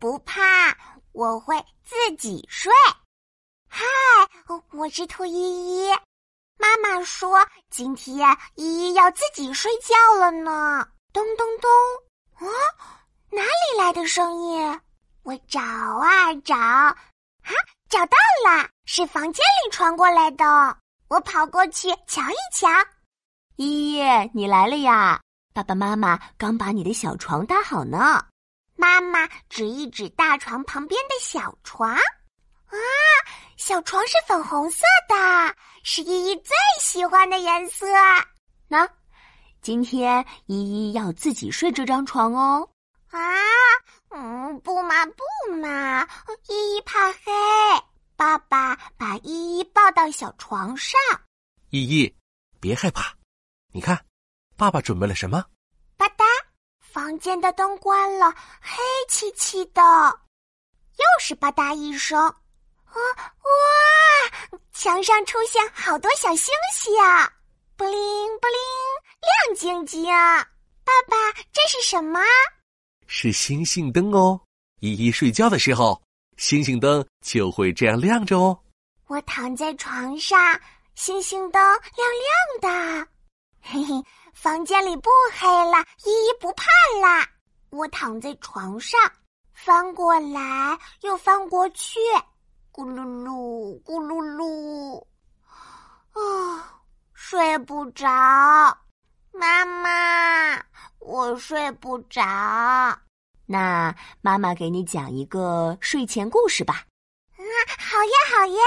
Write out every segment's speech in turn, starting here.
不怕，我会自己睡。嗨，我是兔依依。妈妈说今天依依要自己睡觉了呢。咚咚咚！啊，哪里来的声音？我找啊找，啊，找到了，是房间里传过来的。我跑过去瞧一瞧。依依，你来了呀！爸爸妈妈刚把你的小床搭好呢。妈妈指一指大床旁边的小床，啊，小床是粉红色的，是依依最喜欢的颜色。那，今天依依要自己睡这张床哦。啊，嗯，不嘛不嘛，依依怕黑。爸爸把依依抱到小床上。依依，别害怕，你看，爸爸准备了什么？房间的灯关了，黑漆漆的。又是吧嗒一声，啊哇！墙上出现好多小星星，布灵布灵，亮晶晶。爸爸，这是什么？是星星灯哦。依依睡觉的时候，星星灯就会这样亮着哦。我躺在床上，星星灯亮亮的。嘿嘿，房间里不黑了，依依不怕啦。我躺在床上，翻过来又翻过去，咕噜噜，咕噜噜，啊，睡不着。妈妈，我睡不着。那妈妈给你讲一个睡前故事吧。啊，好耶，好耶！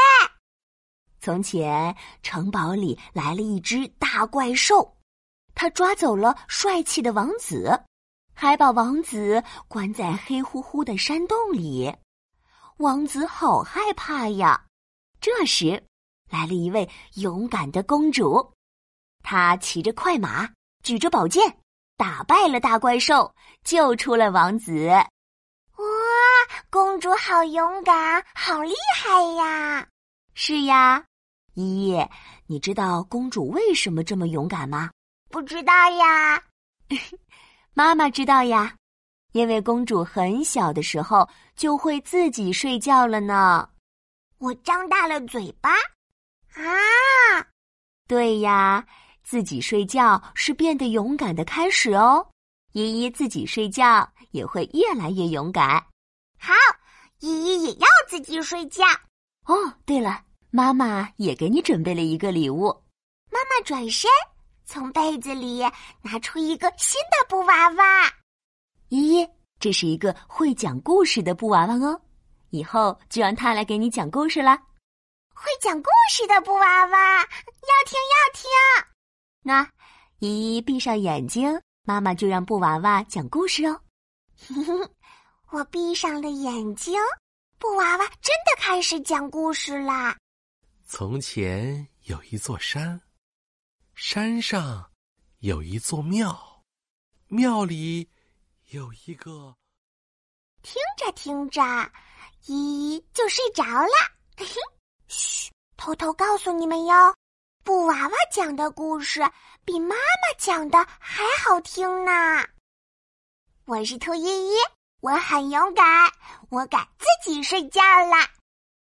从前，城堡里来了一只大怪兽，它抓走了帅气的王子，还把王子关在黑乎乎的山洞里。王子好害怕呀！这时，来了一位勇敢的公主，她骑着快马，举着宝剑。打败了大怪兽，救出了王子。哇，公主好勇敢，好厉害呀！是呀，依依，你知道公主为什么这么勇敢吗？不知道呀。妈妈知道呀，因为公主很小的时候就会自己睡觉了呢。我张大了嘴巴。啊，对呀。自己睡觉是变得勇敢的开始哦，依依自己睡觉也会越来越勇敢。好，依依也要自己睡觉。哦，对了，妈妈也给你准备了一个礼物。妈妈转身，从被子里拿出一个新的布娃娃。依依，这是一个会讲故事的布娃娃哦，以后就让它来给你讲故事啦。会讲故事的布娃娃，要听要听。那依依闭上眼睛，妈妈就让布娃娃讲故事哦。我闭上了眼睛，布娃娃真的开始讲故事啦。从前有一座山，山上有一座庙，庙里有一个。听着听着，依依就睡着了。嘘，偷偷告诉你们哟。布娃娃讲的故事比妈妈讲的还好听呢。我是兔依依，我很勇敢，我敢自己睡觉啦。